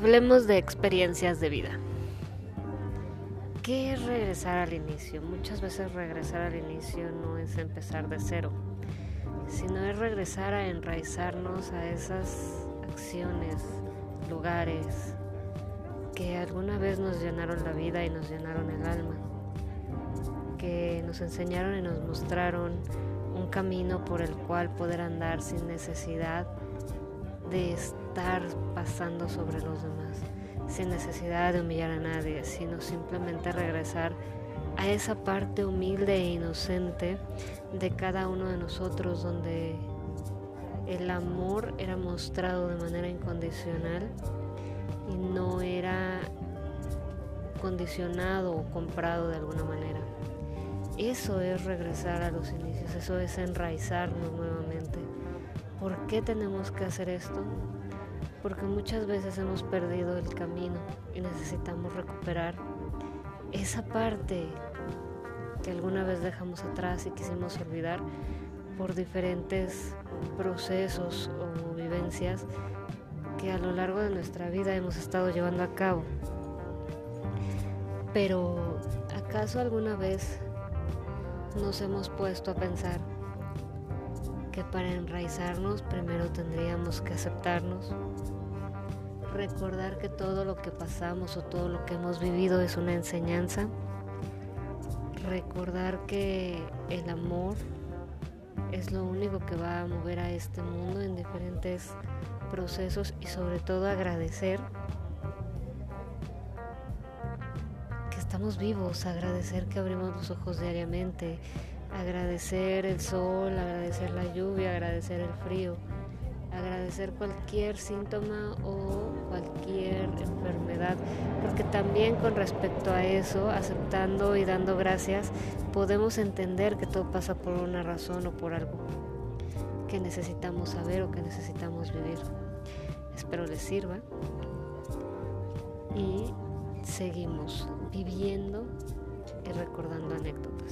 Hablemos de experiencias de vida. ¿Qué es regresar al inicio? Muchas veces regresar al inicio no es empezar de cero, sino es regresar a enraizarnos a esas acciones, lugares que alguna vez nos llenaron la vida y nos llenaron el alma, que nos enseñaron y nos mostraron un camino por el cual poder andar sin necesidad de estar pasando sobre los demás, sin necesidad de humillar a nadie, sino simplemente regresar a esa parte humilde e inocente de cada uno de nosotros donde el amor era mostrado de manera incondicional y no era condicionado o comprado de alguna manera. Eso es regresar a los inicios, eso es enraizarnos nuevamente. ¿Por qué tenemos que hacer esto? Porque muchas veces hemos perdido el camino y necesitamos recuperar esa parte que alguna vez dejamos atrás y quisimos olvidar por diferentes procesos o vivencias que a lo largo de nuestra vida hemos estado llevando a cabo. Pero, ¿acaso alguna vez nos hemos puesto a pensar que para enraizarnos primero tendríamos que aceptarnos, recordar que todo lo que pasamos o todo lo que hemos vivido es una enseñanza, recordar que el amor es lo único que va a mover a este mundo en diferentes procesos y sobre todo agradecer que estamos vivos, agradecer que abrimos los ojos diariamente, agradecer el sol, agradecer la lluvia, agradecer el frío, agradecer cualquier síntoma o cualquier enfermedad, porque también con respecto a eso, aceptando y dando gracias, podemos entender que todo pasa por una razón o por algo que necesitamos saber o que necesitamos vivir. Espero les sirva y seguimos viviendo y recordando anécdotas.